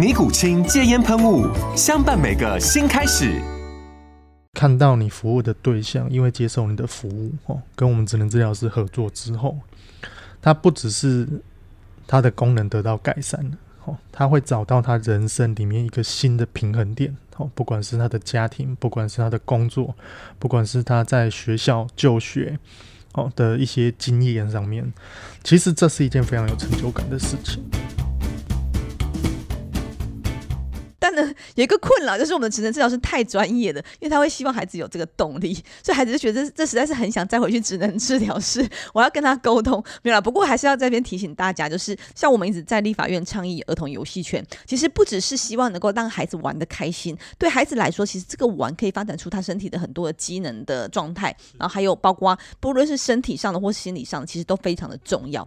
尼古清戒烟喷雾，相伴每个新开始。看到你服务的对象，因为接受你的服务哦，跟我们智能治疗师合作之后，他不只是他的功能得到改善了哦，他会找到他人生里面一个新的平衡点哦，不管是他的家庭，不管是他的工作，不管是他在学校就学哦的一些经验上面，其实这是一件非常有成就感的事情。有一个困扰，就是我们的职能治疗师太专业了，因为他会希望孩子有这个动力，所以孩子就觉得这实在是很想再回去职能治疗室。我要跟他沟通，没有啦。不过还是要这边提醒大家，就是像我们一直在立法院倡议儿童游戏权，其实不只是希望能够让孩子玩得开心，对孩子来说，其实这个玩可以发展出他身体的很多的机能的状态，然后还有包括不论是身体上的或心理上的，其实都非常的重要。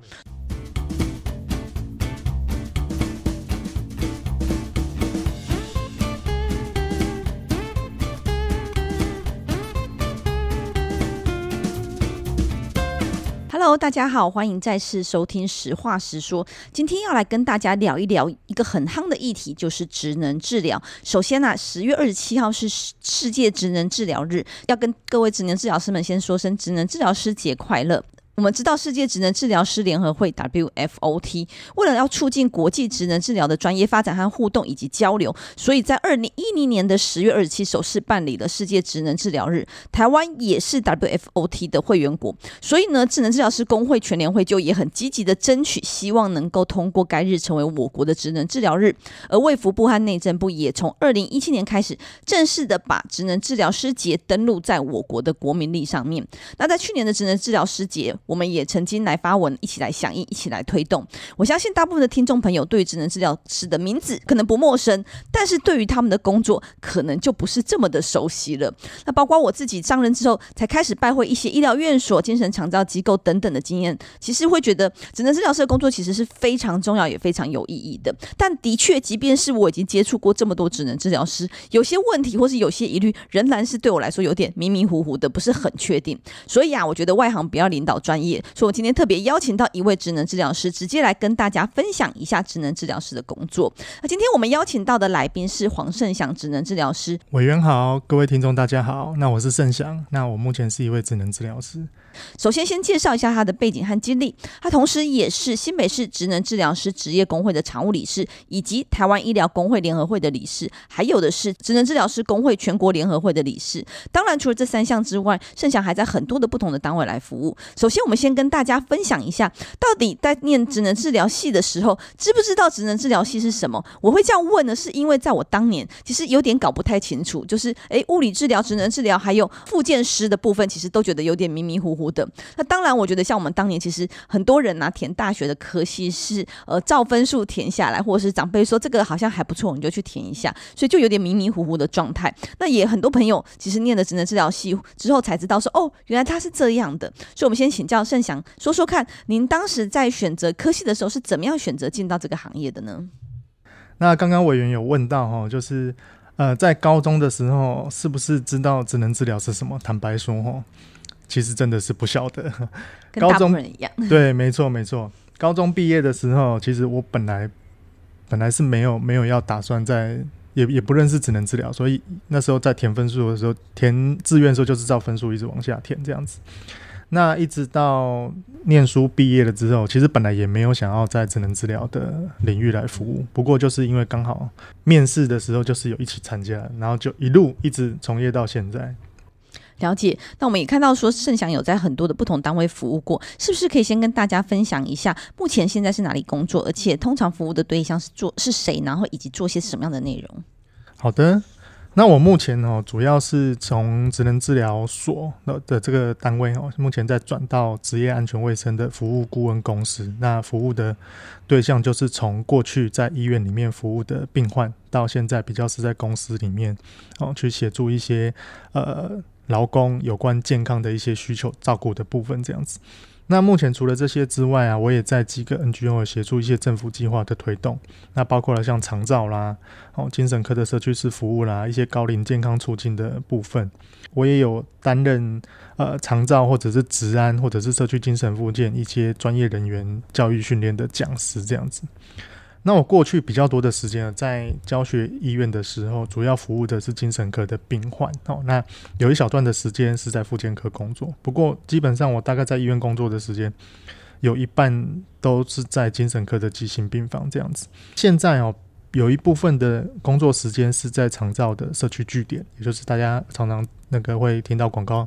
Hello，大家好，欢迎再次收听《实话实说》。今天要来跟大家聊一聊一个很夯的议题，就是职能治疗。首先呢、啊，十月二十七号是世界职能治疗日，要跟各位职能治疗师们先说声职能治疗师节快乐。我们知道世界职能治疗师联合会 （WFOT） 为了要促进国际职能治疗的专业发展和互动以及交流，所以在二零一零年的十月二十七首次办理了世界职能治疗日。台湾也是 WFOT 的会员国，所以呢，职能治疗师工会全联会就也很积极的争取，希望能够通过该日成为我国的职能治疗日。而卫福部和内政部也从二零一七年开始正式的把职能治疗师节登录在我国的国民历上面。那在去年的职能治疗师节，我们也曾经来发文，一起来响应，一起来推动。我相信大部分的听众朋友对于职能治疗师的名字可能不陌生，但是对于他们的工作可能就不是这么的熟悉了。那包括我自己上任之后，才开始拜会一些医疗院所、精神长照机构等等的经验，其实会觉得职能治疗师的工作其实是非常重要，也非常有意义的。但的确，即便是我已经接触过这么多职能治疗师，有些问题或是有些疑虑，仍然是对我来说有点迷迷糊糊的，不是很确定。所以啊，我觉得外行不要领导专专业。所以，我今天特别邀请到一位职能治疗师，直接来跟大家分享一下职能治疗师的工作。那今天我们邀请到的来宾是黄胜祥职能治疗师。委员好，各位听众大家好，那我是胜祥，那我目前是一位职能治疗师。首先，先介绍一下他的背景和经历。他同时也是新北市职能治疗师职业工会的常务理事，以及台湾医疗工会联合会的理事，还有的是职能治疗师工会全国联合会的理事。当然，除了这三项之外，胜祥还在很多的不同的单位来服务。首先，我们先跟大家分享一下，到底在念职能治疗系的时候，知不知道职能治疗系是什么？我会这样问呢，是因为在我当年其实有点搞不太清楚，就是诶，物理治疗、职能治疗还有复健师的部分，其实都觉得有点迷迷糊糊的。那当然，我觉得像我们当年，其实很多人拿、填大学的科系是呃照分数填下来，或者是长辈说这个好像还不错，你就去填一下，所以就有点迷迷糊糊的状态。那也很多朋友其实念了职能治疗系之后才知道说哦，原来他是这样的。所以我们先请教盛祥说说看，您当时在选择科系的时候是怎么样选择进到这个行业的呢？那刚刚委员有问到哈，就是。呃，在高中的时候，是不是知道职能治疗是什么？坦白说，哈，其实真的是不晓得。跟大部分人一样。对，没错，没错。高中毕业的时候，其实我本来本来是没有没有要打算在，也也不认识职能治疗，所以那时候在填分数的时候，填志愿的时候就是照分数一直往下填这样子。那一直到念书毕业了之后，其实本来也没有想要在职能治疗的领域来服务，不过就是因为刚好面试的时候就是有一起参加，然后就一路一直从业到现在。了解。那我们也看到说，盛祥有在很多的不同单位服务过，是不是可以先跟大家分享一下，目前现在是哪里工作，而且通常服务的对象是做是谁，然后以及做些什么样的内容？好的。那我目前哦，主要是从职能治疗所的的这个单位哦，目前在转到职业安全卫生的服务顾问公司。那服务的对象就是从过去在医院里面服务的病患，到现在比较是在公司里面哦，去协助一些呃劳工有关健康的一些需求照顾的部分这样子。那目前除了这些之外啊，我也在几个 NGO 协助一些政府计划的推动，那包括了像长照啦、哦精神科的社区式服务啦、一些高龄健康促进的部分，我也有担任呃长照或者是职安或者是社区精神复健一些专业人员教育训练的讲师这样子。那我过去比较多的时间在教学医院的时候，主要服务的是精神科的病患。哦，那有一小段的时间是在复健科工作。不过基本上我大概在医院工作的时间，有一半都是在精神科的急性病房这样子。现在哦，有一部分的工作时间是在长照的社区据点，也就是大家常常那个会听到广告。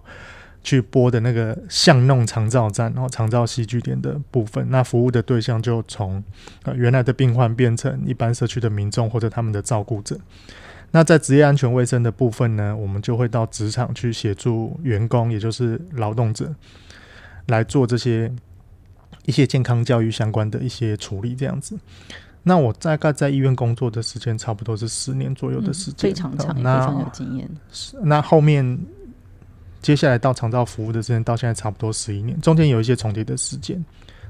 去播的那个巷弄长照站，然后长照戏剧点的部分，那服务的对象就从呃原来的病患变成一般社区的民众或者他们的照顾者。那在职业安全卫生的部分呢，我们就会到职场去协助员工，也就是劳动者来做这些一些健康教育相关的一些处理，这样子。那我大概在医院工作的时间差不多是十年左右的时间，非常长，非常有经验。那后面。接下来到长照服务的时间到现在差不多十一年，中间有一些重叠的时间。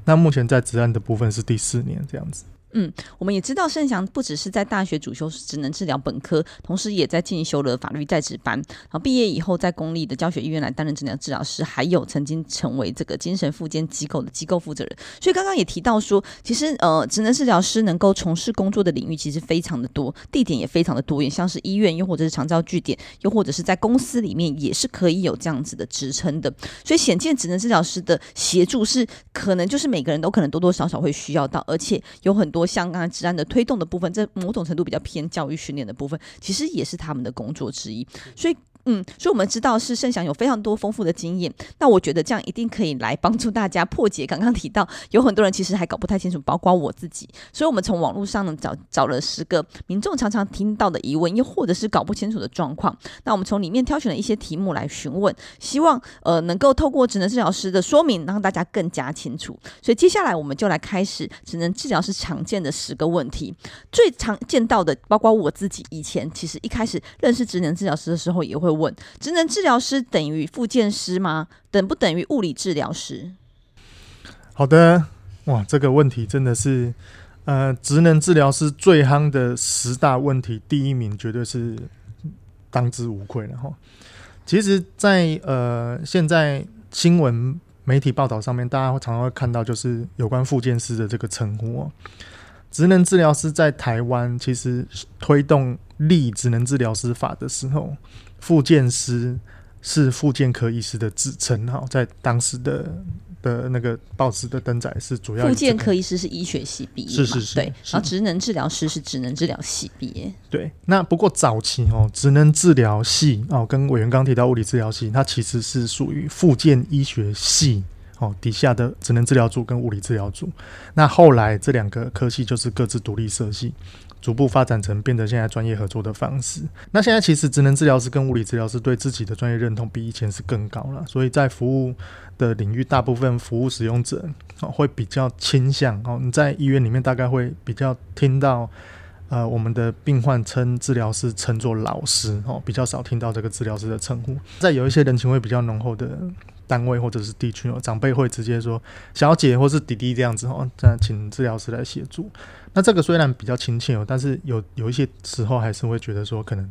那目前在职安的部分是第四年这样子。嗯，我们也知道盛祥不只是在大学主修职能治疗本科，同时也在进修了法律在职班。然后毕业以后，在公立的教学医院来担任职能治疗师，还有曾经成为这个精神复健机构的机构负责人。所以刚刚也提到说，其实呃，职能治疗师能够从事工作的领域其实非常的多，地点也非常的多，也像是医院，又或者是长照据点，又或者是在公司里面，也是可以有这样子的职称的。所以显见职能治疗师的协助是可能就是每个人都可能多多少少会需要到，而且有很多。香港治安的推动的部分，在某种程度比较偏教育训练的部分，其实也是他们的工作之一，所以。嗯，所以我们知道是盛祥有非常多丰富的经验，那我觉得这样一定可以来帮助大家破解。刚刚提到有很多人其实还搞不太清楚，包括我自己。所以我们从网络上呢找找了十个民众常常听到的疑问，又或者是搞不清楚的状况。那我们从里面挑选了一些题目来询问，希望呃能够透过职能治疗师的说明，让大家更加清楚。所以接下来我们就来开始职能治疗师常见的十个问题。最常见到的，包括我自己以前其实一开始认识职能治疗师的时候也会。问：职能治疗师等于复健师吗？等不等于物理治疗师？好的，哇，这个问题真的是，呃，职能治疗师最夯的十大问题，第一名绝对是当之无愧的哈。其实在，呃现在新闻媒体报道上面，大家会常常会看到，就是有关复健师的这个称呼哦。职能治疗师在台湾其实推动立职能治疗师法的时候。复健师是复健科医师的职称，哈，在当时的的那个报纸的登载是主要。复健科医师是医学系毕业，是是是，对。然后职能治疗师是职能治疗系毕业，对。那不过早期哦，职能治疗系哦，跟委员刚提到物理治疗系，它其实是属于复健医学系哦底下的职能治疗组跟物理治疗组。那后来这两个科系就是各自独立设系。逐步发展成变得现在专业合作的方式。那现在其实职能治疗师跟物理治疗师对自己的专业认同比以前是更高了，所以在服务的领域，大部分服务使用者会比较倾向哦。你在医院里面大概会比较听到，呃，我们的病患称治疗师称作老师哦，比较少听到这个治疗师的称呼。在有一些人情味比较浓厚的单位或者是地区哦，长辈会直接说小姐或是弟弟这样子哦，这样请治疗师来协助。那这个虽然比较亲切哦，但是有有一些时候还是会觉得说可能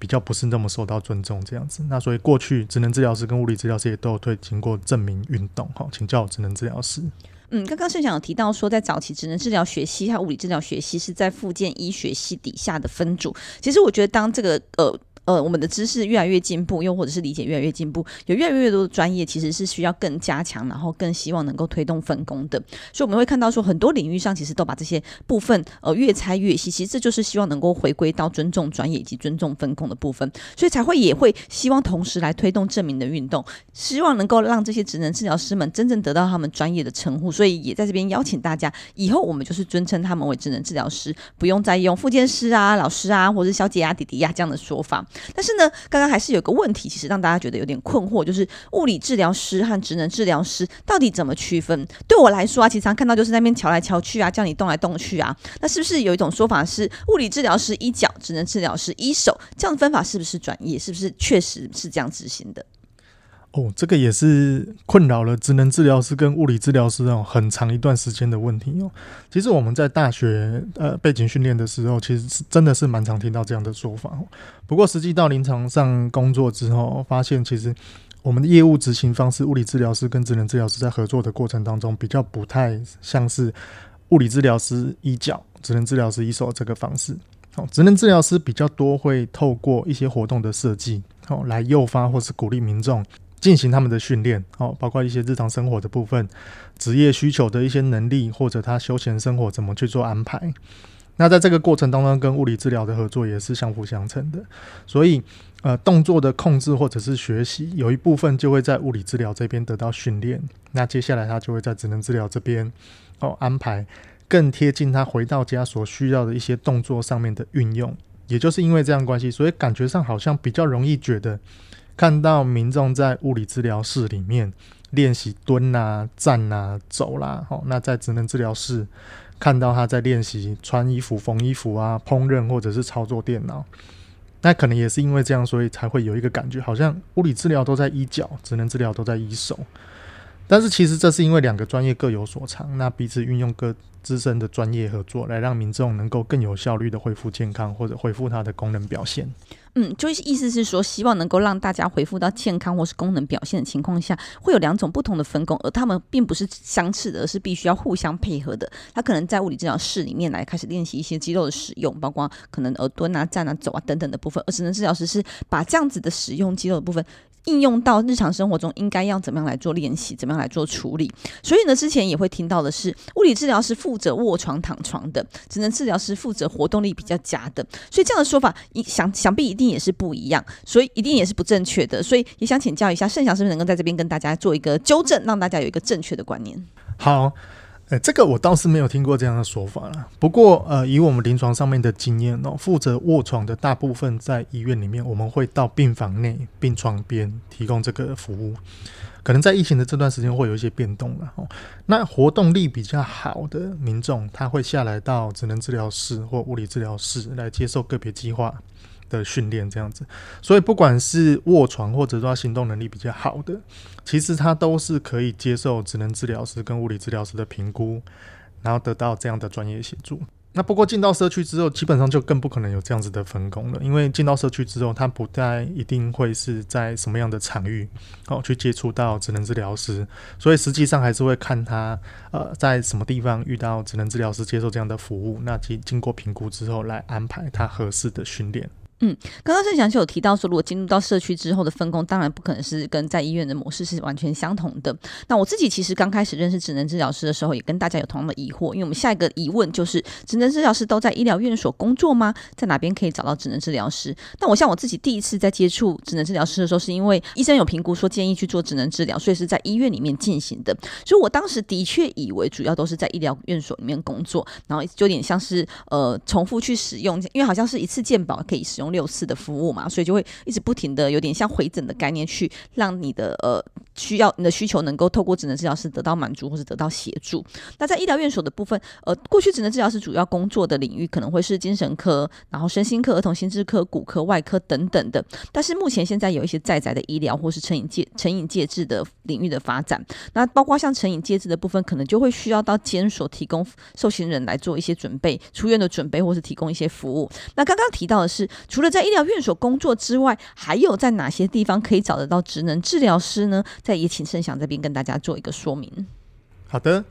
比较不是那么受到尊重这样子。那所以过去职能治疗师跟物理治疗师也都有推行过证明运动，哈，请教职能治疗师。嗯，刚刚盛祥有提到说，在早期职能治疗学系和物理治疗学系是在福建医学系底下的分组。其实我觉得当这个呃。呃，我们的知识越来越进步，又或者是理解越来越进步，有越来越多的专业其实是需要更加强，然后更希望能够推动分工的。所以我们会看到说，很多领域上其实都把这些部分呃越拆越细。其实这就是希望能够回归到尊重专业以及尊重分工的部分，所以才会也会希望同时来推动证明的运动，希望能够让这些职能治疗师们真正得到他们专业的称呼。所以也在这边邀请大家，以后我们就是尊称他们为职能治疗师，不用再用复健师啊、老师啊，或者小姐啊、弟弟呀、啊、这样的说法。但是呢，刚刚还是有个问题，其实让大家觉得有点困惑，就是物理治疗师和职能治疗师到底怎么区分？对我来说啊，其实常看到就是那边瞧来瞧去啊，叫你动来动去啊，那是不是有一种说法是物理治疗师一脚，职能治疗师一手？这样的分法是不是专业？是不是确实是这样执行的？哦，这个也是困扰了职能治疗师跟物理治疗师哦很长一段时间的问题哦。其实我们在大学呃背景训练的时候，其实是真的是蛮常听到这样的说法。不过实际到临床上工作之后，发现其实我们的业务执行方式，物理治疗师跟职能治疗师在合作的过程当中，比较不太像是物理治疗师一脚，职能治疗师一手这个方式。哦，职能治疗师比较多会透过一些活动的设计，哦，来诱发或是鼓励民众。进行他们的训练，哦，包括一些日常生活的部分，职业需求的一些能力，或者他休闲生活怎么去做安排。那在这个过程当中，跟物理治疗的合作也是相辅相成的。所以，呃，动作的控制或者是学习，有一部分就会在物理治疗这边得到训练。那接下来他就会在职能治疗这边，哦，安排更贴近他回到家所需要的一些动作上面的运用。也就是因为这样关系，所以感觉上好像比较容易觉得。看到民众在物理治疗室里面练习蹲啊、站啊、走啦，好，那在职能治疗室看到他在练习穿衣服、缝衣服啊、烹饪或者是操作电脑，那可能也是因为这样，所以才会有一个感觉，好像物理治疗都在医脚，职能治疗都在医手。但是其实这是因为两个专业各有所长，那彼此运用各自身的专业合作，来让民众能够更有效率的恢复健康或者恢复他的功能表现。嗯，就是意思是说，希望能够让大家恢复到健康或是功能表现的情况下，会有两种不同的分工，而他们并不是相斥的，而是必须要互相配合的。他可能在物理治疗室里面来开始练习一些肌肉的使用，包括可能呃蹲啊、站啊、走啊等等的部分，而职能治疗师是把这样子的使用肌肉的部分。应用到日常生活中，应该要怎么样来做练习，怎么样来做处理？所以呢，之前也会听到的是，物理治疗师负责卧床躺床的，职能治疗师负责活动力比较佳的。所以这样的说法，一想想必一定也是不一样，所以一定也是不正确的。所以也想请教一下盛祥，是不是能够在这边跟大家做一个纠正，让大家有一个正确的观念？好。这个我倒是没有听过这样的说法了。不过，呃，以我们临床上面的经验哦，负责卧床的大部分在医院里面，我们会到病房内、病床边提供这个服务。可能在疫情的这段时间会有一些变动了哦。那活动力比较好的民众，他会下来到职能治疗室或物理治疗室来接受个别计划的训练这样子，所以不管是卧床或者说他行动能力比较好的，其实他都是可以接受职能治疗师跟物理治疗师的评估，然后得到这样的专业协助。那不过进到社区之后，基本上就更不可能有这样子的分工了，因为进到社区之后，他不再一定会是在什么样的场域哦去接触到职能治疗师，所以实际上还是会看他呃在什么地方遇到职能治疗师接受这样的服务，那经经过评估之后来安排他合适的训练。嗯，刚刚盛祥就有提到说，如果进入到社区之后的分工，当然不可能是跟在医院的模式是完全相同的。那我自己其实刚开始认识职能治疗师的时候，也跟大家有同样的疑惑，因为我们下一个疑问就是，职能治疗师都在医疗院所工作吗？在哪边可以找到职能治疗师？那我像我自己第一次在接触职能治疗师的时候，是因为医生有评估说建议去做职能治疗，所以是在医院里面进行的。所以我当时的确以为主要都是在医疗院所里面工作，然后就有点像是呃重复去使用，因为好像是一次健保可以使用六四的服务嘛，所以就会一直不停的有点像回诊的概念，去让你的呃需要你的需求能够透过职能治疗师得到满足或者得到协助。那在医疗院所的部分，呃，过去职能治疗师主要工作的领域可能会是精神科，然后身心科、儿童心智科、骨科、外科等等的。但是目前现在有一些在宅的医疗或是成瘾戒成瘾戒治的领域的发展，那包括像成瘾戒治的部分，可能就会需要到监所提供受刑人来做一些准备、出院的准备，或是提供一些服务。那刚刚提到的是，除了在医疗院所工作之外，还有在哪些地方可以找得到职能治疗师呢？在也请盛祥这边跟大家做一个说明。好的，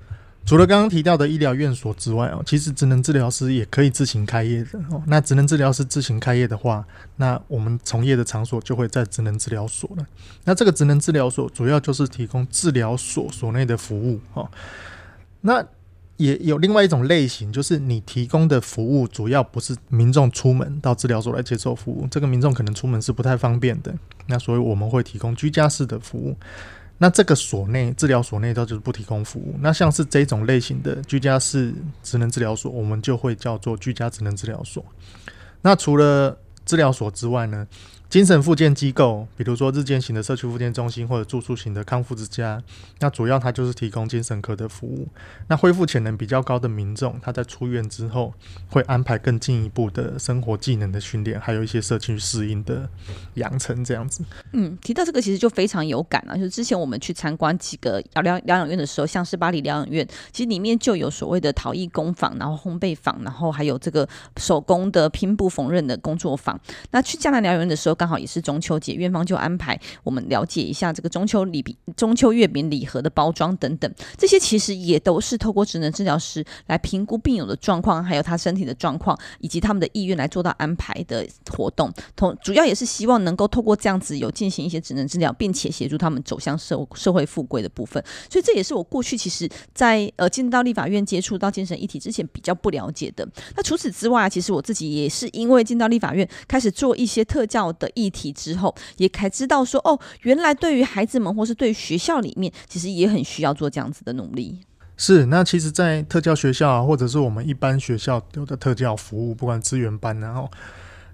除了刚刚提到的医疗院所之外哦，其实职能治疗师也可以自行开业的哦。那职能治疗师自行开业的话，那我们从业的场所就会在职能治疗所了。那这个职能治疗所主要就是提供治疗所所内的服务哦。那也有另外一种类型，就是你提供的服务主要不是民众出门到治疗所来接受服务，这个民众可能出门是不太方便的。那所以我们会提供居家式的服务。那这个所内治疗所内，它就是不提供服务。那像是这种类型的居家式职能治疗所，我们就会叫做居家职能治疗所。那除了治疗所之外呢，精神复健机构，比如说日间型的社区复健中心或者住宿型的康复之家，那主要它就是提供精神科的服务。那恢复潜能比较高的民众，他在出院之后会安排更进一步的生活技能的训练，还有一些社区适应的养成这样子。嗯，提到这个其实就非常有感啊，就是之前我们去参观几个疗疗疗养院的时候，像是巴黎疗养院，其实里面就有所谓的陶艺工坊，然后烘焙坊，然后还有这个手工的拼布缝纫的工作坊。那去嘉南疗养院的时候，刚好也是中秋节，院方就安排我们了解一下这个中秋礼饼、中秋月饼礼盒的包装等等，这些其实也都是透过职能治疗师来评估病友的状况，还有他身体的状况，以及他们的意愿来做到安排的活动。同主要也是希望能够透过这样子有进行一些职能治疗，并且协助他们走向社社会复归的部分。所以这也是我过去其实在呃进到立法院接触到精神议题之前比较不了解的。那除此之外，其实我自己也是因为进到立法院开始做一些特教的议题。之后也才知道说哦，原来对于孩子们或是对于学校里面，其实也很需要做这样子的努力。是，那其实，在特教学校啊，或者是我们一般学校有的特教服务，不管资源班，然后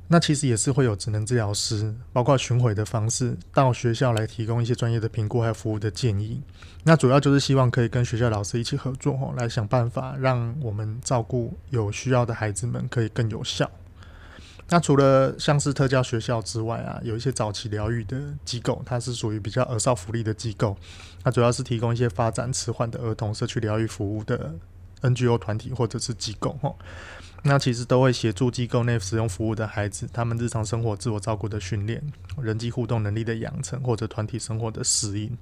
那其实也是会有职能治疗师，包括巡回的方式到学校来提供一些专业的评估还有服务的建议。那主要就是希望可以跟学校老师一起合作，哦，来想办法让我们照顾有需要的孩子们可以更有效。那除了像是特教学校之外啊，有一些早期疗愈的机构，它是属于比较儿少福利的机构，它主要是提供一些发展迟缓的儿童社区疗愈服务的 NGO 团体或者是机构哈。那其实都会协助机构内使用服务的孩子，他们日常生活自我照顾的训练、人际互动能力的养成或者团体生活的适应。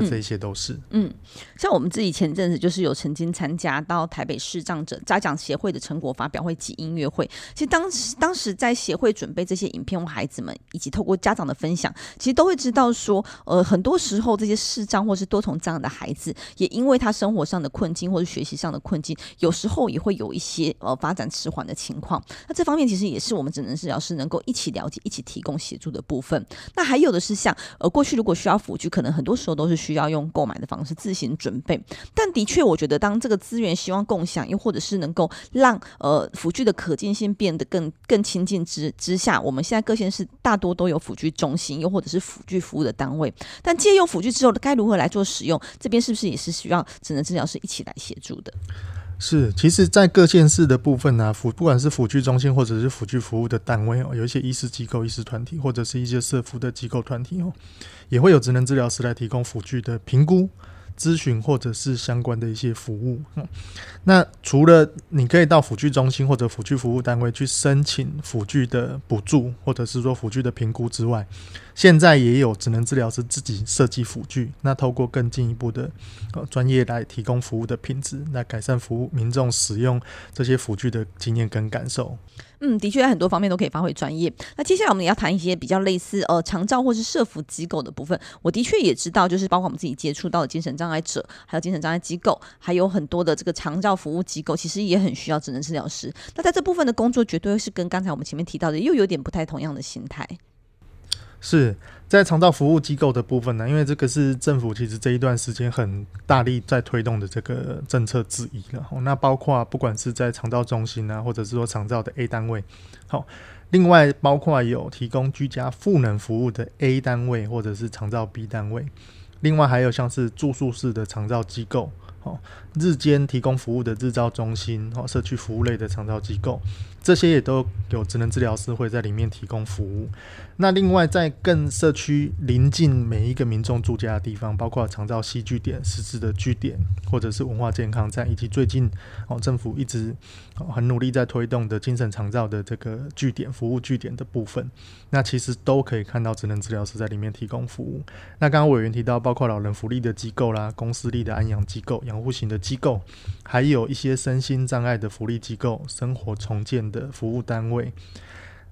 那这些都是嗯，嗯，像我们自己前阵子就是有曾经参加到台北视障者家长协会的成果发表会及音乐会。其实当时当时在协会准备这些影片，或孩子们以及透过家长的分享，其实都会知道说，呃，很多时候这些视障或是多重障碍的孩子，也因为他生活上的困境或者学习上的困境，有时候也会有一些呃发展迟缓的情况。那这方面其实也是我们只能治疗师能够一起了解、一起提供协助的部分。那还有的是像呃过去如果需要辅具，可能很多时候都是。需要用购买的方式自行准备，但的确，我觉得当这个资源希望共享，又或者是能够让呃辅具的可见性变得更更亲近之之下，我们现在各县市大多都有辅具中心，又或者是辅具服务的单位。但借用辅具之后，该如何来做使用？这边是不是也是需要智能治疗师一起来协助的？是，其实，在各县市的部分呢、啊，辅不管是辅具中心或者是辅具服务的单位哦，有一些医师机构、医师团体，或者是一些社服的机构团体哦，也会有职能治疗师来提供辅具的评估、咨询或者是相关的一些服务。嗯，那除了你可以到辅具中心或者辅具服务单位去申请辅具的补助，或者是说辅具的评估之外，现在也有职能治疗师自己设计辅具，那透过更进一步的呃专业来提供服务的品质，来改善服务民众使用这些辅具的经验跟感受。嗯，的确在很多方面都可以发挥专业。那接下来我们也要谈一些比较类似呃长照或是社服机构的部分。我的确也知道，就是包括我们自己接触到的精神障碍者，还有精神障碍机构，还有很多的这个长照服务机构，其实也很需要智能治疗师。那在这部分的工作，绝对是跟刚才我们前面提到的又有点不太同样的心态。是在长照服务机构的部分呢，因为这个是政府其实这一段时间很大力在推动的这个政策之一了。那包括不管是在长照中心啊，或者是说长照的 A 单位，好，另外包括有提供居家赋能服务的 A 单位或者是长照 B 单位，另外还有像是住宿式的长照机构。好日间提供服务的日照中心，好社区服务类的长照机构，这些也都有职能治疗师会在里面提供服务。那另外，在更社区临近每一个民众住家的地方，包括长照系据点、实质的据点，或者是文化健康站，以及最近哦政府一直很努力在推动的精神长照的这个据点服务据点的部分，那其实都可以看到职能治疗师在里面提供服务。那刚刚委员提到，包括老人福利的机构啦、公私立的安养机构、养护型的机构，还有一些身心障碍的福利机构、生活重建的服务单位。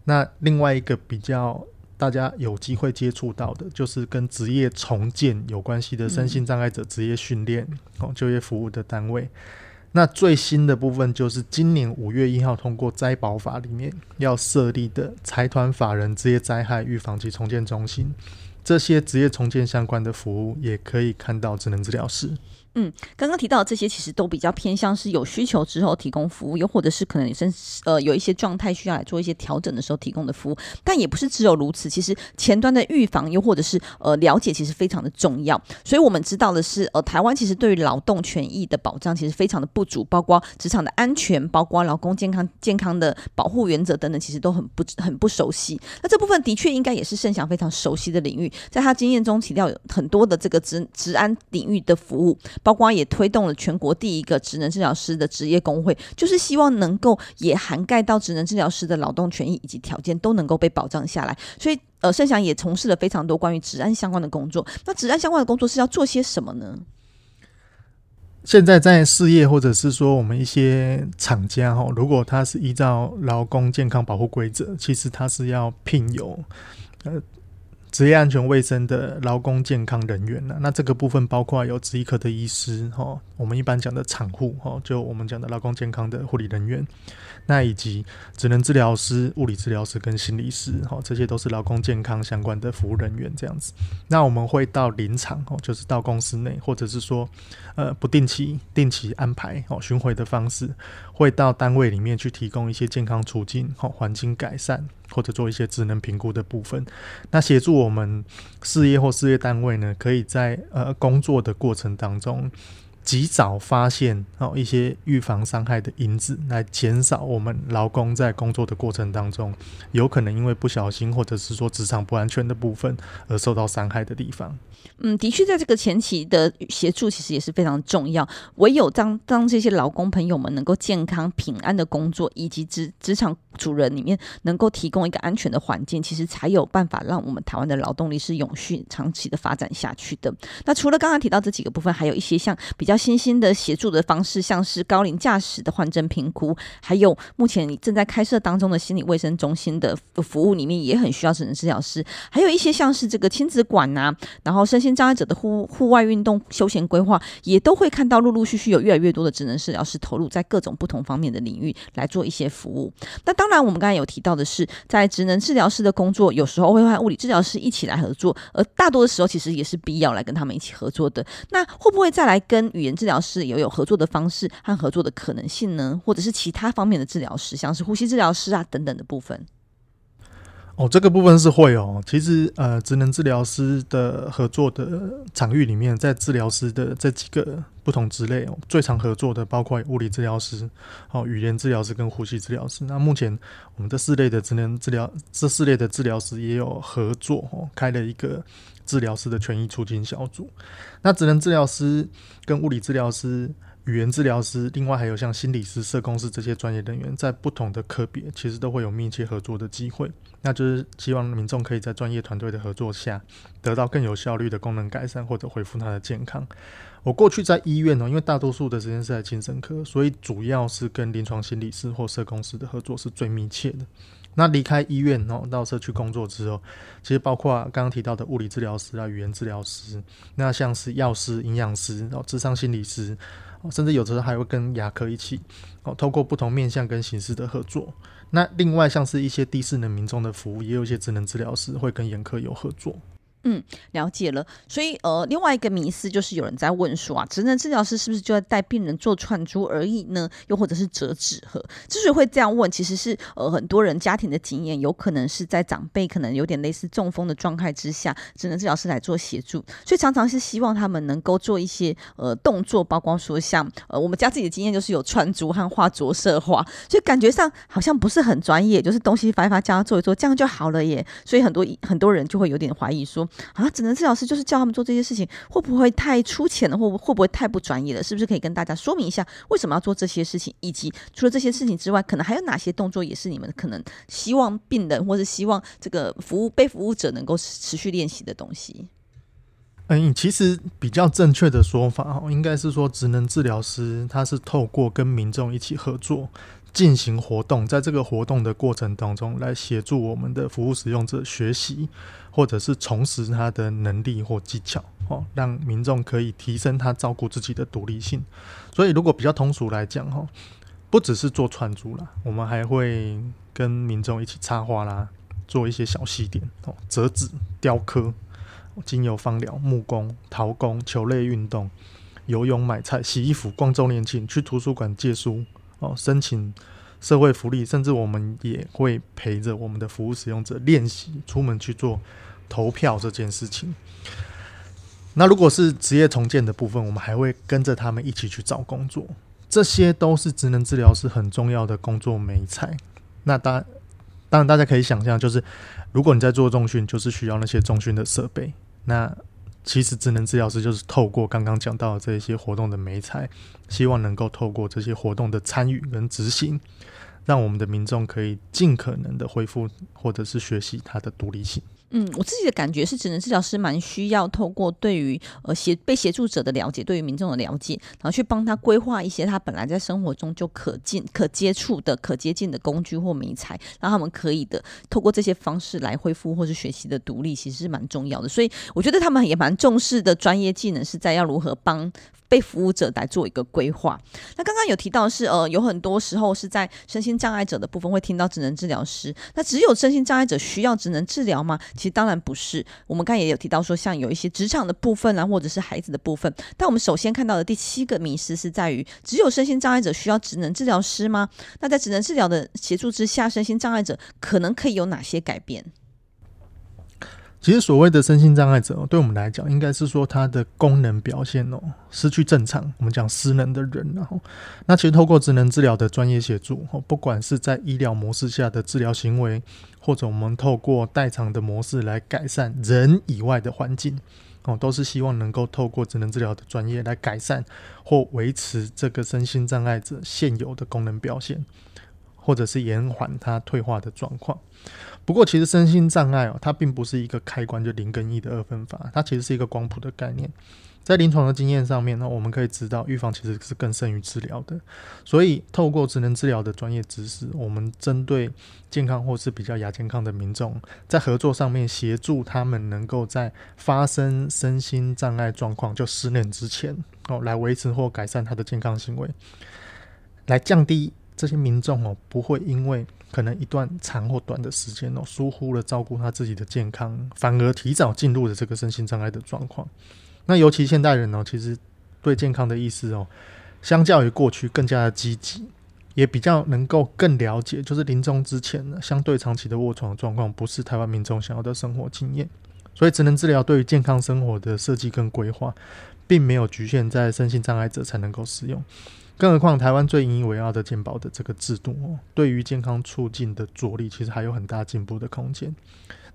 那另外一个比较大家有机会接触到的，就是跟职业重建有关系的身心障碍者职业训练哦就业服务的单位。那最新的部分就是今年五月一号通过灾保法里面要设立的财团法人职业灾害预防及重建中心，这些职业重建相关的服务也可以看到职能治疗师。嗯，刚刚提到的这些其实都比较偏向是有需求之后提供服务，又或者是可能你身呃有一些状态需要来做一些调整的时候提供的服务，但也不是只有如此。其实前端的预防又或者是呃了解其实非常的重要。所以我们知道的是，呃，台湾其实对于劳动权益的保障其实非常的不足，包括职场的安全，包括劳工健康健康的保护原则等等，其实都很不很不熟悉。那这部分的确应该也是盛祥非常熟悉的领域，在他经验中提到有很多的这个职职安领域的服务。包括也推动了全国第一个职能治疗师的职业工会，就是希望能够也涵盖到职能治疗师的劳动权益以及条件都能够被保障下来。所以，呃，盛祥也从事了非常多关于职安相关的工作。那职安相关的工作是要做些什么呢？现在在事业或者是说我们一些厂家哈，如果他是依照劳工健康保护规则，其实他是要聘有呃。职业安全卫生的劳工健康人员呢？那这个部分包括有职业科的医师哈，我们一般讲的产护哈，就我们讲的劳工健康的护理人员，那以及职能治疗师、物理治疗师跟心理师哈，这些都是劳工健康相关的服务人员这样子。那我们会到临场哦，就是到公司内，或者是说呃不定期、定期安排哦巡回的方式，会到单位里面去提供一些健康促进、好环境改善。或者做一些职能评估的部分，那协助我们事业或事业单位呢，可以在呃工作的过程当中，及早发现哦一些预防伤害的因子，来减少我们劳工在工作的过程当中，有可能因为不小心或者是说职场不安全的部分而受到伤害的地方。嗯，的确，在这个前期的协助其实也是非常重要。唯有当当这些劳工朋友们能够健康平安的工作，以及职职场主人里面能够提供一个安全的环境，其实才有办法让我们台湾的劳动力是永续长期的发展下去的。那除了刚刚提到这几个部分，还有一些像比较新兴的协助的方式，像是高龄驾驶的换证评估，还有目前正在开设当中的心理卫生中心的服务里面也很需要职能治疗师，还有一些像是这个亲子馆、啊，然后。身心障碍者的户户外运动休闲规划，也都会看到陆陆续续有越来越多的职能治疗师投入在各种不同方面的领域来做一些服务。那当然，我们刚才有提到的是，在职能治疗师的工作，有时候会和物理治疗师一起来合作，而大多的时候其实也是必要来跟他们一起合作的。那会不会再来跟语语言治疗师也有合作的方式和合作的可能性呢？或者是其他方面的治疗师，像是呼吸治疗师啊等等的部分？哦，这个部分是会哦。其实，呃，职能治疗师的合作的场域里面，在治疗师的这几个不同职类哦，最常合作的包括物理治疗师、哦语言治疗师跟呼吸治疗师。那目前我们这四类的职能治疗，这四类的治疗师也有合作哦，开了一个治疗师的权益促进小组。那职能治疗师跟物理治疗师。语言治疗师，另外还有像心理师、社工师这些专业人员，在不同的科别，其实都会有密切合作的机会。那就是希望民众可以在专业团队的合作下，得到更有效率的功能改善或者恢复他的健康。我过去在医院呢，因为大多数的时间是在精神科，所以主要是跟临床心理师或社工师的合作是最密切的。那离开医院哦，到社区工作之后，其实包括刚刚提到的物理治疗师啊、语言治疗师，那像是药师、营养师，哦、智商心理师。甚至有时候还会跟牙科一起哦，透过不同面向跟形式的合作。那另外像是一些低智能民众的服务，也有一些智能治疗师会跟眼科有合作。嗯，了解了。所以呃，另外一个迷思就是有人在问说啊，职能治疗师是不是就要带病人做串珠而已呢？又或者是折纸盒？之所以会这样问，其实是呃很多人家庭的经验，有可能是在长辈可能有点类似中风的状态之下，职能治疗师来做协助，所以常常是希望他们能够做一些呃动作，包括说像呃我们家自己的经验就是有串珠和画着色画，所以感觉上好像不是很专业，就是东西发一发，叫他做一做，这样就好了耶。所以很多很多人就会有点怀疑说。啊，职能治疗师就是叫他们做这些事情，会不会太粗浅了，或会不会太不专业了？是不是可以跟大家说明一下，为什么要做这些事情，以及除了这些事情之外，可能还有哪些动作也是你们可能希望病人或者希望这个服务被服务者能够持续练习的东西？嗯，其实比较正确的说法哦，应该是说职能治疗师他是透过跟民众一起合作。进行活动，在这个活动的过程当中，来协助我们的服务使用者学习，或者是重拾他的能力或技巧，哦，让民众可以提升他照顾自己的独立性。所以，如果比较通俗来讲，哈，不只是做串珠啦，我们还会跟民众一起插花啦，做一些小细点，哦，折纸、雕刻、精油芳疗、木工、陶工、球类运动、游泳、买菜、洗衣服、逛周年庆、去图书馆借书。申请社会福利，甚至我们也会陪着我们的服务使用者练习出门去做投票这件事情。那如果是职业重建的部分，我们还会跟着他们一起去找工作，这些都是职能治疗师很重要的工作美材。那当，当然大家可以想象，就是如果你在做重训，就是需要那些重训的设备。那其实，职能治疗师就是透过刚刚讲到的这些活动的媒材，希望能够透过这些活动的参与跟执行，让我们的民众可以尽可能的恢复或者是学习他的独立性。嗯，我自己的感觉是，职能治疗师蛮需要透过对于呃协被协助者的了解，对于民众的了解，然后去帮他规划一些他本来在生活中就可进、可接触的、可接近的工具或媒材，让他们可以的透过这些方式来恢复或是学习的独立，其实是蛮重要的。所以我觉得他们也蛮重视的专业技能是在要如何帮。被服务者来做一个规划。那刚刚有提到是呃，有很多时候是在身心障碍者的部分会听到职能治疗师。那只有身心障碍者需要职能治疗吗？其实当然不是。我们刚刚也有提到说，像有一些职场的部分啊，或者是孩子的部分。但我们首先看到的第七个迷思是在于，只有身心障碍者需要职能治疗师吗？那在职能治疗的协助之下，身心障碍者可能可以有哪些改变？其实所谓的身心障碍者，对我们来讲，应该是说他的功能表现哦失去正常，我们讲失能的人，然后那其实透过职能治疗的专业协助，不管是在医疗模式下的治疗行为，或者我们透过代偿的模式来改善人以外的环境，哦，都是希望能够透过职能治疗的专业来改善或维持这个身心障碍者现有的功能表现，或者是延缓他退化的状况。不过，其实身心障碍哦，它并不是一个开关就零跟一的二分法，它其实是一个光谱的概念。在临床的经验上面呢，我们可以知道，预防其实是更胜于治疗的。所以，透过职能治疗的专业知识，我们针对健康或是比较亚健康的民众，在合作上面协助他们，能够在发生身心障碍状况就失能之前哦，来维持或改善他的健康行为，来降低这些民众哦，不会因为可能一段长或短的时间哦，疏忽了照顾他自己的健康，反而提早进入了这个身心障碍的状况。那尤其现代人呢，其实对健康的意识哦，相较于过去更加的积极，也比较能够更了解，就是临终之前呢，相对长期的卧床状况，不是台湾民众想要的生活经验。所以，职能治疗对于健康生活的设计跟规划，并没有局限在身心障碍者才能够使用。更何况，台湾最引以为傲的健保的这个制度哦，对于健康促进的着力，其实还有很大进步的空间。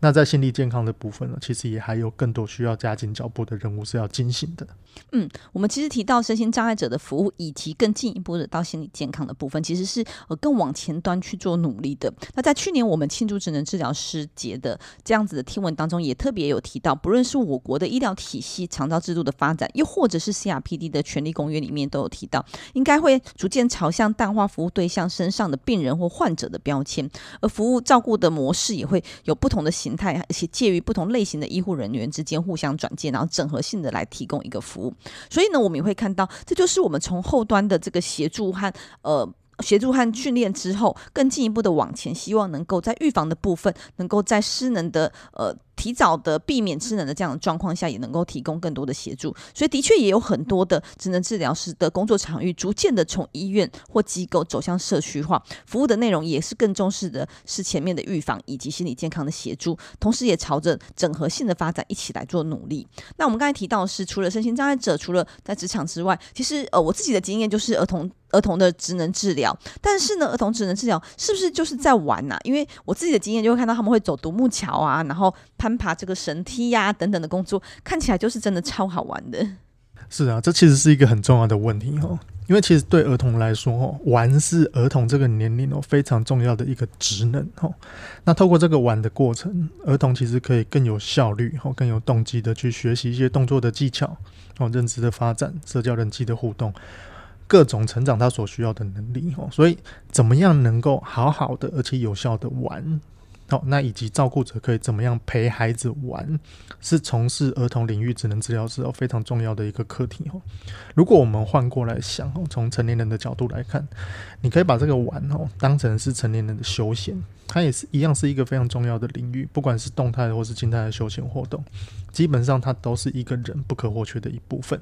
那在心理健康的部分呢，其实也还有更多需要加紧脚步的任务是要进行的。嗯，我们其实提到身心障碍者的服务，以及更进一步的到心理健康的部分，其实是呃更往前端去做努力的。那在去年我们庆祝职能治疗师节的这样子的听闻当中，也特别有提到，不论是我国的医疗体系长照制度的发展，又或者是 CRPD 的权利公约里面都有提到，应该会逐渐朝向淡化服务对象身上的病人或患者的标签，而服务照顾的模式也会有不同的形态，而且介于不同类型的医护人员之间互相转介，然后整合性的来提供一个服务。所以呢，我们也会看到，这就是我们从后端的这个协助和呃协助和训练之后，更进一步的往前，希望能够在预防的部分，能够在失能的呃。提早的避免智能的这样的状况下，也能够提供更多的协助。所以，的确也有很多的职能治疗师的工作场域，逐渐的从医院或机构走向社区化，服务的内容也是更重视的是前面的预防以及心理健康的协助，同时也朝着整合性的发展一起来做努力。那我们刚才提到的是，除了身心障碍者，除了在职场之外，其实呃，我自己的经验就是儿童。儿童的职能治疗，但是呢，儿童职能治疗是不是就是在玩呐、因为我自己的经验就会看到他们会走独木桥啊，然后攀爬这个绳梯呀、等等的工作，看起来就是真的超好玩的。是啊，这其实是一个很重要的问题哦。因为其实对儿童来说哦，玩是儿童这个年龄哦非常重要的一个职能哦。那透过这个玩的过程，儿童其实可以更有效率哦，更有动机的去学习一些动作的技巧哦，认知的发展、社交人际的互动。各种成长他所需要的能力哦，所以怎么样能够好好的而且有效的玩哦，那以及照顾者可以怎么样陪孩子玩，是从事儿童领域职能治疗师哦非常重要的一个课题哦。如果我们换过来想哦，从成年人的角度来看，你可以把这个玩哦当成是成年人的休闲，它也是一样是一个非常重要的领域，不管是动态或是静态的休闲活动，基本上它都是一个人不可或缺的一部分。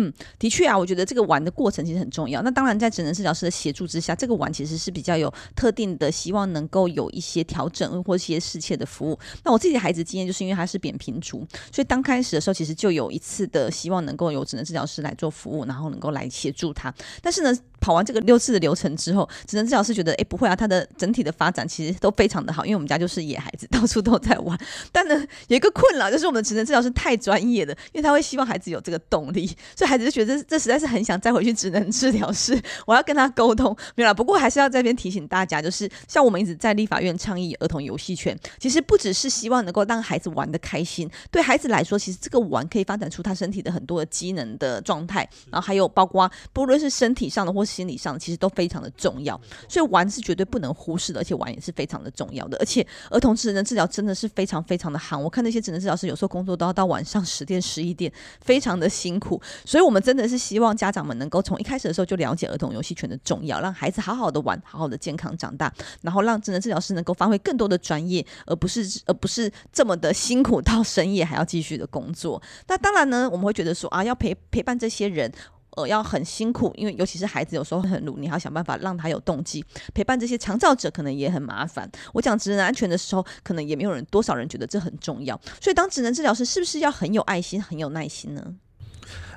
嗯，的确啊，我觉得这个玩的过程其实很重要。那当然，在职能治疗师的协助之下，这个玩其实是比较有特定的，希望能够有一些调整或一些适切的服务。那我自己的孩子经验就是因为他是扁平足，所以刚开始的时候其实就有一次的希望能够有职能治疗师来做服务，然后能够来协助他。但是呢，跑完这个六次的流程之后，职能治疗师觉得，哎，不会啊，他的整体的发展其实都非常的好，因为我们家就是野孩子，到处都在玩。但呢，有一个困扰就是我们的职能治疗师太专业了，因为他会希望孩子有这个动力，所以。孩子就觉得这实在是很想再回去只能治疗室，我要跟他沟通，没有啦。不过还是要在这边提醒大家，就是像我们一直在立法院倡议儿童游戏权，其实不只是希望能够让孩子玩得开心，对孩子来说，其实这个玩可以发展出他身体的很多的机能的状态，然后还有包括不论是身体上的或心理上，其实都非常的重要。所以玩是绝对不能忽视的，而且玩也是非常的重要的。而且儿童智能治疗真的是非常非常的夯，我看那些智能治疗师有时候工作都要到晚上十点十一点，非常的辛苦。所以，所以我们真的是希望家长们能够从一开始的时候就了解儿童游戏权的重要，让孩子好好的玩，好好的健康长大，然后让智能治疗师能够发挥更多的专业，而不是而不是这么的辛苦到深夜还要继续的工作。那当然呢，我们会觉得说啊，要陪陪伴这些人，呃，要很辛苦，因为尤其是孩子有时候很努，你还要想办法让他有动机。陪伴这些长照者可能也很麻烦。我讲职能安全的时候，可能也没有人多少人觉得这很重要。所以，当职能治疗师是不是要很有爱心、很有耐心呢？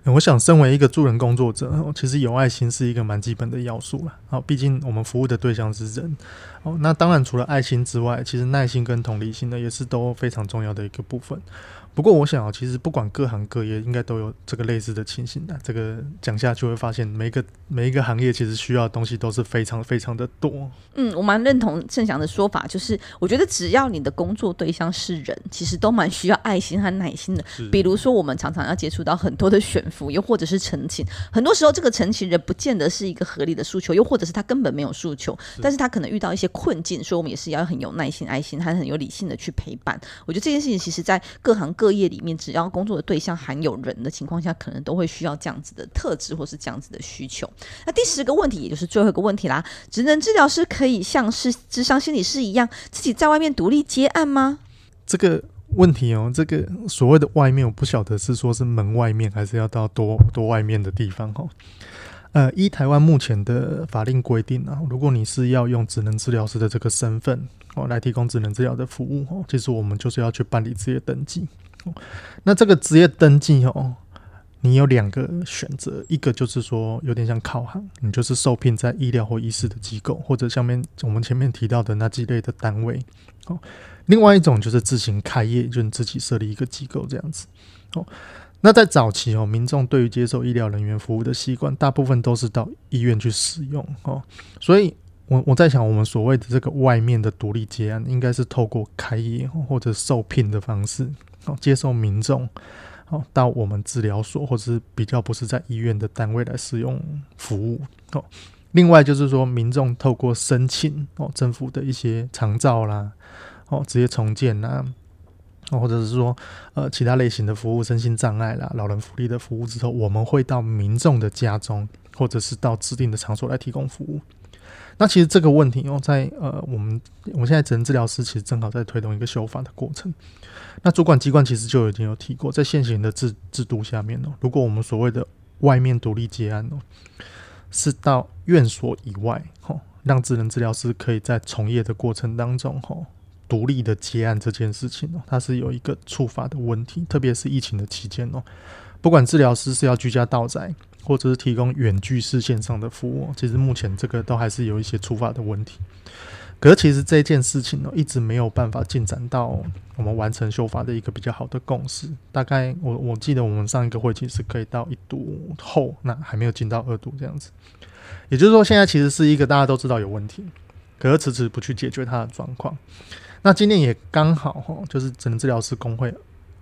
我想，身为一个助人工作者，其实有爱心是一个蛮基本的要素了。好，毕竟我们服务的对象是人。哦，那当然，除了爱心之外，其实耐心跟同理心呢，也是都非常重要的一个部分。不过，我想啊，其实不管各行各业，应该都有这个类似的情形的。这个讲下去会发现，每一个每一个行业其实需要的东西都是非常非常的多。嗯，我蛮认同盛祥的说法，就是我觉得只要你的工作对象是人，其实都蛮需要爱心和耐心的。比如说，我们常常要接触到很多的选服，又或者是陈情，很多时候这个陈情人不见得是一个合理的诉求，又或者是他根本没有诉求，但是他可能遇到一些困境，所以我们也是要很有耐心、爱心，还很有理性的去陪伴。我觉得这件事情，其实在各行各业里面，只要工作的对象含有人的情况下，可能都会需要这样子的特质，或是这样子的需求。那第十个问题，也就是最后一个问题啦：职能治疗师可以像是智商心理师一样，自己在外面独立接案吗？这个问题哦，这个所谓的外面，我不晓得是说是门外面，还是要到多多外面的地方哦。呃，依台湾目前的法令规定啊，如果你是要用职能治疗师的这个身份哦来提供职能治疗的服务哦，其实我们就是要去办理职业登记。哦那这个职业登记哦，你有两个选择，一个就是说有点像考行，你就是受聘在医疗或医师的机构，或者下面我们前面提到的那几类的单位哦。另外一种就是自行开业，就你自己设立一个机构这样子哦。那在早期哦，民众对于接受医疗人员服务的习惯，大部分都是到医院去使用哦。所以我我在想，我们所谓的这个外面的独立接案，应该是透过开业或者受聘的方式哦，接受民众哦到我们治疗所，或者是比较不是在医院的单位来使用服务哦。另外就是说，民众透过申请哦，政府的一些长照啦，哦，职业重建啦。或者是说，呃，其他类型的服务，身心障碍啦、老人福利的服务之后，我们会到民众的家中，或者是到指定的场所来提供服务。那其实这个问题哦，在呃，我们我们现在职能治疗师其实正好在推动一个修法的过程。那主管机关其实就已经有提过，在现行的制制度下面哦，如果我们所谓的外面独立接案哦，是到院所以外哦，让智能治疗师可以在从业的过程当中哦，独立的接案这件事情哦，它是有一个触发的问题，特别是疫情的期间哦，不管治疗师是要居家到宅。或者是提供远距视线上的服务，其实目前这个都还是有一些触发的问题。可是其实这件事情呢，一直没有办法进展到我们完成修法的一个比较好的共识。大概我我记得我们上一个会期是可以到一读后，那还没有进到二读这样子。也就是说，现在其实是一个大家都知道有问题，可是迟迟不去解决它的状况。那今年也刚好哈，就是整个治疗师工会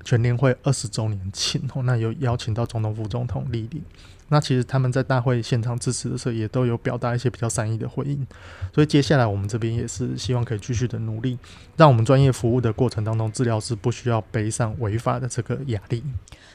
全年会二十周年庆哦，那有邀请到总统、副总统莅临。那其实他们在大会现场支持的时候，也都有表达一些比较善意的回应。所以接下来我们这边也是希望可以继续的努力，让我们专业服务的过程当中，治疗师不需要背上违法的这个压力。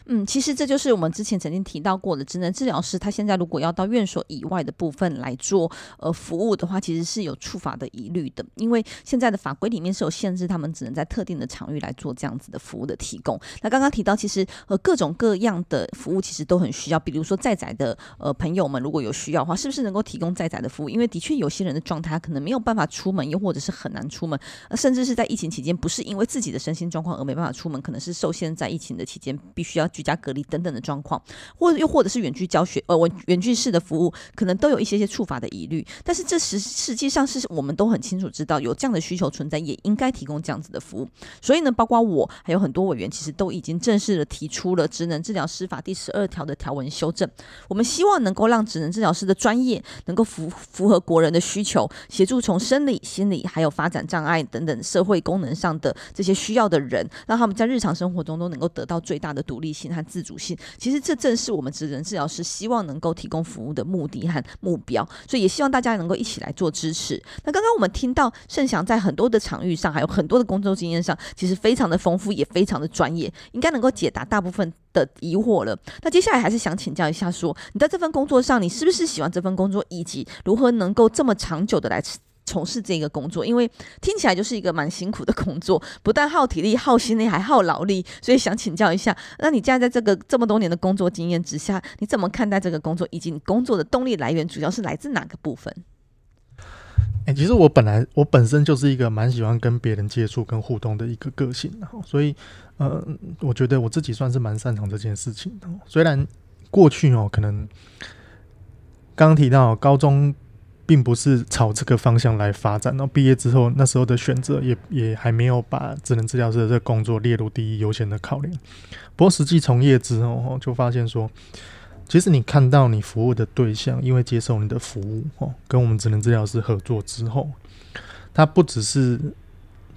嗯，其实这就是我们之前曾经提到过的，职能治疗师他现在如果要到院所以外的部分来做呃服务的话，其实是有触法的疑虑的，因为现在的法规里面是有限制，他们只能在特定的场域来做这样子的服务的提供。那刚刚提到，其实呃各种各样的服务其实都很需要，比如说在的呃朋友们如果有需要的话，是不是能够提供在宅的服务？因为的确有些人的状态可能没有办法出门，又或者是很难出门，甚至是在疫情期间不是因为自己的身心状况而没办法出门，可能是受限在疫情的期间必须要居家隔离等等的状况，或又或者是远距教学，呃，远距式的服务，可能都有一些些触法的疑虑。但是这实实际上是我们都很清楚知道有这样的需求存在，也应该提供这样子的服务。所以呢，包括我还有很多委员，其实都已经正式的提出了《职能治疗师法》第十二条的条文修正。我们希望能够让职能治疗师的专业能够符符合国人的需求，协助从生理、心理还有发展障碍等等社会功能上的这些需要的人，让他们在日常生活中都能够得到最大的独立性和自。主性，其实这正是我们职能治疗师希望能够提供服务的目的和目标，所以也希望大家能够一起来做支持。那刚刚我们听到盛祥在很多的场域上，还有很多的工作经验上，其实非常的丰富，也非常的专业，应该能够解答大部分的疑惑了。那接下来还是想请教一下说，你在这份工作上，你是不是喜欢这份工作，以及如何能够这么长久的来从事这个工作，因为听起来就是一个蛮辛苦的工作，不但耗体力、耗心力，还耗劳力。所以想请教一下，那你现在在这个这么多年的工作经验之下，你怎么看待这个工作，以及你工作的动力来源主要是来自哪个部分？哎、其实我本来我本身就是一个蛮喜欢跟别人接触、跟互动的一个个性，所以呃，我觉得我自己算是蛮擅长这件事情的。虽然过去哦，可能刚提到高中。并不是朝这个方向来发展。然后毕业之后，那时候的选择也也还没有把智能治疗师的这工作列入第一优先的考量。不过实际从业之后，就发现说，其实你看到你服务的对象，因为接受你的服务，哦，跟我们职能治疗师合作之后，他不只是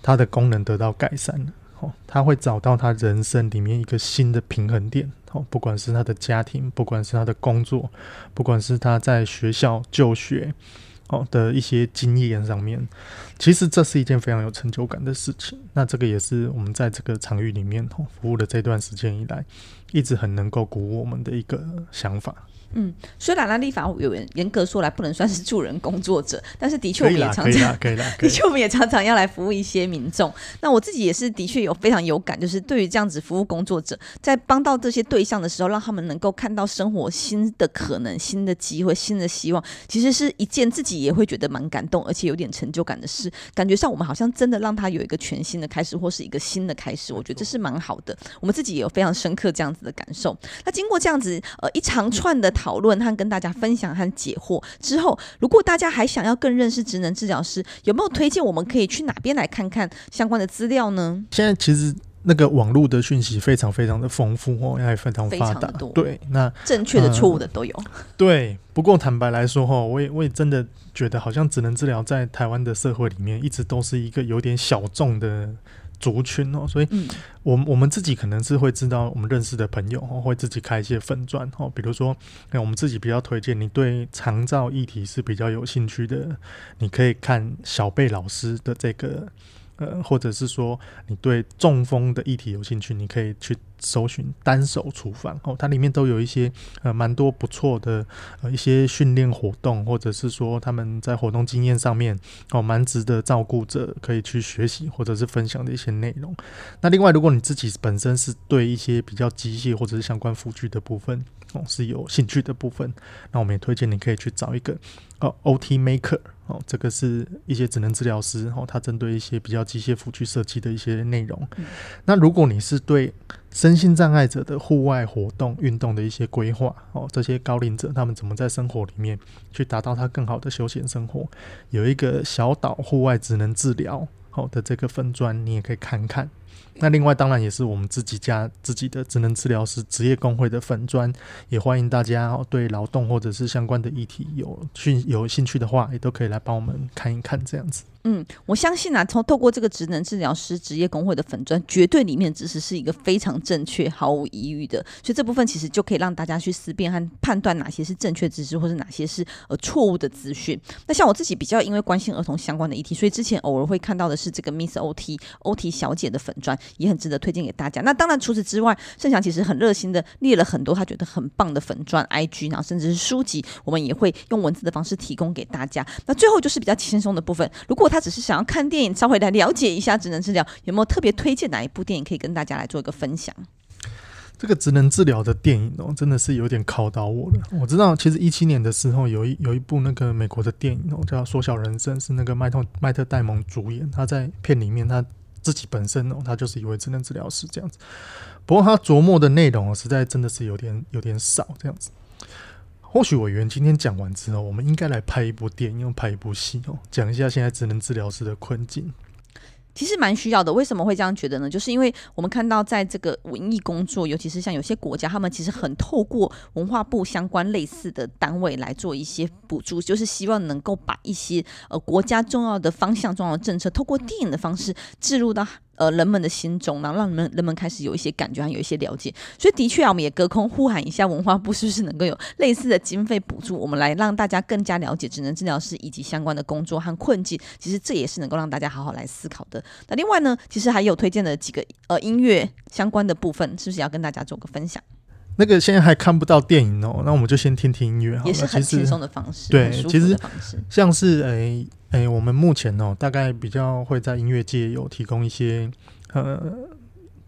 他的功能得到改善了，哦，他会找到他人生里面一个新的平衡点。哦，不管是他的家庭，不管是他的工作，不管是他在学校就学，哦的一些经验上面，其实这是一件非常有成就感的事情。那这个也是我们在这个场域里面哦服务的这段时间以来，一直很能够鼓舞我们的一个想法。嗯，虽然呢，立法委员严格说来不能算是助人工作者，但是的确我们也常常，的确我们也常常要来服务一些民众。那我自己也是的确有非常有感，就是对于这样子服务工作者，在帮到这些对象的时候，让他们能够看到生活新的可能、新的机会、新的希望，其实是一件自己也会觉得蛮感动，而且有点成就感的事。感觉上我们好像真的让他有一个全新的开始，或是一个新的开始。我觉得这是蛮好的。我们自己也有非常深刻这样子的感受。那经过这样子呃一长串的。讨论和跟大家分享和解惑之后，如果大家还想要更认识职能治疗师，有没有推荐我们可以去哪边来看看相关的资料呢？现在其实那个网络的讯息非常非常的丰富哦，也非常发达。对，那正确的、错误的都有。呃、对，不过坦白来说哈，我也我也真的觉得，好像职能治疗在台湾的社会里面，一直都是一个有点小众的。族群哦，所以，我我们自己可能是会知道，我们认识的朋友哦，会自己开一些粉钻哦，比如说，那我们自己比较推荐，你对长照议题是比较有兴趣的，你可以看小贝老师的这个呃，或者是说你对中风的议题有兴趣，你可以去搜寻单手厨房哦，它里面都有一些呃蛮多不错的呃一些训练活动，或者是说他们在活动经验上面哦蛮值得照顾者可以去学习或者是分享的一些内容。那另外，如果你自己本身是对一些比较机械或者是相关辅具的部分哦是有兴趣的部分，那我们也推荐你可以去找一个哦 OT Maker。哦，这个是一些职能治疗师哦，他针对一些比较机械辅具设计的一些内容。嗯。那如果你是对身心障碍者的户外活动运动的一些规划哦，这些高龄者他们怎么在生活里面去达到他更好的休闲生活，有一个小岛户外职能治疗好的这个分专，你也可以看看。那另外当然也是我们自己家自己的职能治疗师职业工会的粉砖，也欢迎大家，对劳动或者是相关的议题有兴有兴趣的话，也都可以来帮我们看一看这样子。嗯，我相信啊，从透过这个职能治疗师职业工会的粉砖，绝对里面知识是一个非常正确、毫无疑虑的。所以这部分其实就可以让大家去思辨和判断哪些是正确知识，或是哪些是呃错误的资讯。那像我自己比较因为关心儿童相关的议题，所以之前偶尔会看到的是这个 Miss OT OT 小姐的粉砖，也很值得推荐给大家。那当然除此之外，盛祥其实很热心的列了很多他觉得很棒的粉砖 IG，然后甚至是书籍，我们也会用文字的方式提供给大家。那最后就是比较轻松的部分，如果他他只是想要看电影，稍微来了解一下职能治疗，有没有特别推荐哪一部电影可以跟大家来做一个分享？这个职能治疗的电影哦，真的是有点考倒我了。我知道，其实一七年的时候有一有一部那个美国的电影哦，叫《缩小人生》，是那个麦特麦特戴蒙主演。他在片里面他自己本身哦，他就是一位职能治疗师这样子。不过他琢磨的内容哦，实在真的是有点有点少这样子。或许委员今天讲完之后，我们应该来拍一部电影，拍一部戏哦，讲一下现在职能治疗师的困境。其实蛮需要的。为什么会这样觉得呢？就是因为我们看到，在这个文艺工作，尤其是像有些国家，他们其实很透过文化部相关类似的单位来做一些补助，就是希望能够把一些呃国家重要的方向、重要的政策，透过电影的方式置入到。呃，人们的心中，然后让人们人们开始有一些感觉，还有一些了解。所以，的确啊，我们也隔空呼喊一下文化部，是不是能够有类似的经费补助，我们来让大家更加了解职能治疗师以及相关的工作和困境。其实这也是能够让大家好好来思考的。那另外呢，其实还有推荐的几个呃音乐相关的部分，是不是要跟大家做个分享？那个现在还看不到电影哦，那我们就先听听音乐好了，也是很轻松的方式，对，其实像是诶诶，我们目前哦，大概比较会在音乐界有提供一些呃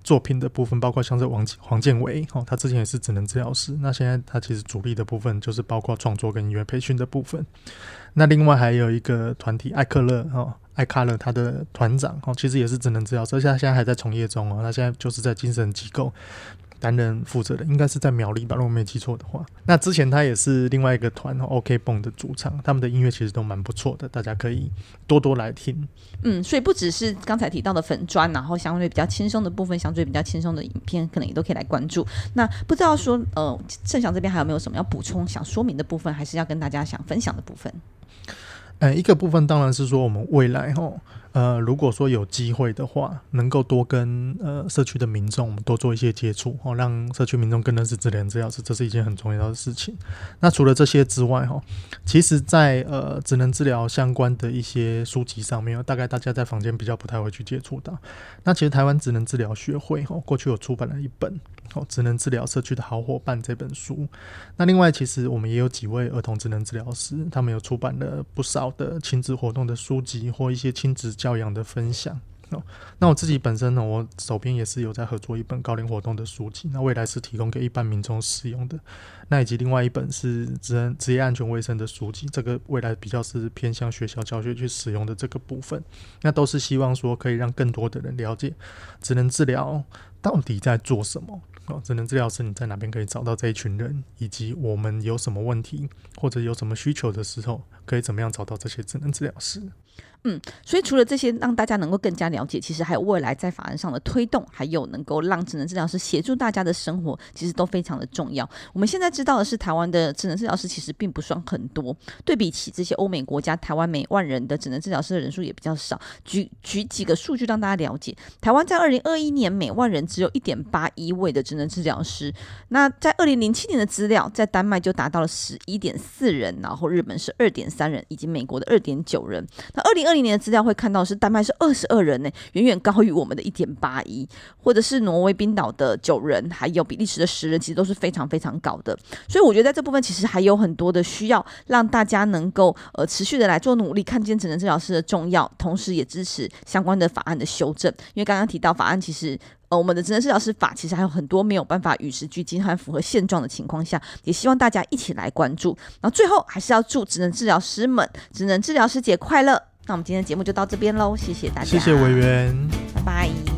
作品的部分，包括像是王黄建伟哦，他之前也是职能治疗师，那现在他其实主力的部分就是包括创作跟音乐培训的部分。那另外还有一个团体艾克勒哦，艾卡勒他的团长哦，其实也是职能治疗师，而且他现在还在从业中哦，他现在就是在精神机构。担任负责的应该是在苗栗吧，如果没记错的话。那之前他也是另外一个团 OK 蹦的主唱，他们的音乐其实都蛮不错的，大家可以多多来听。嗯，所以不只是刚才提到的粉砖，然后相对比较轻松的部分，相对比较轻松的影片，可能也都可以来关注。那不知道说，呃，盛祥这边还有没有什么要补充、想说明的部分，还是要跟大家想分享的部分？呃，一个部分当然是说我们未来哈。呃，如果说有机会的话，能够多跟呃社区的民众多做一些接触哦，让社区民众更认识职能治疗师，这是一件很重要的事情。那除了这些之外，哈，其实在呃职能治疗相关的一些书籍上面，大概大家在坊间比较不太会去接触到。那其实台湾职能治疗学会哈，过去有出版了一本。哦，职能治疗社区的好伙伴这本书。那另外，其实我们也有几位儿童职能治疗师，他们有出版了不少的亲子活动的书籍或一些亲子教教养的分享。哦，那我自己本身呢，我手边也是有在合作一本高龄活动的书籍，那未来是提供给一般民众使用的。那以及另外一本是职职业安全卫生的书籍，这个未来比较是偏向学校教学去使用的这个部分。那都是希望说可以让更多的人了解职能治疗到底在做什么。哦，职能治疗师你在哪边可以找到这一群人，以及我们有什么问题或者有什么需求的时候，可以怎么样找到这些职能治疗师？嗯，所以除了这些，让大家能够更加了解，其实还有未来在法案上的推动，还有能够让智能治疗师协助大家的生活，其实都非常的重要。我们现在知道的是，台湾的智能治疗师其实并不算很多，对比起这些欧美国家，台湾每万人的智能治疗师的人数也比较少。举举几个数据让大家了解，台湾在二零二一年每万人只有一点八一位的智能治疗师，那在二零零七年的资料，在丹麦就达到了十一点四人，然后日本是二点三人，以及美国的二点九人。那二零二零年的资料会看到是丹麦是二十二人呢，远远高于我们的一点八一，或者是挪威、冰岛的九人，还有比利时的十人，其实都是非常非常高的。所以我觉得在这部分其实还有很多的需要，让大家能够呃持续的来做努力，看见职能治疗师的重要，同时也支持相关的法案的修正。因为刚刚提到法案，其实呃我们的职能治疗师法其实还有很多没有办法与时俱进和符合现状的情况下，也希望大家一起来关注。然后最后还是要祝职能治疗师们职能治疗师节快乐。那我们今天的节目就到这边喽，谢谢大家，谢谢委员，拜拜。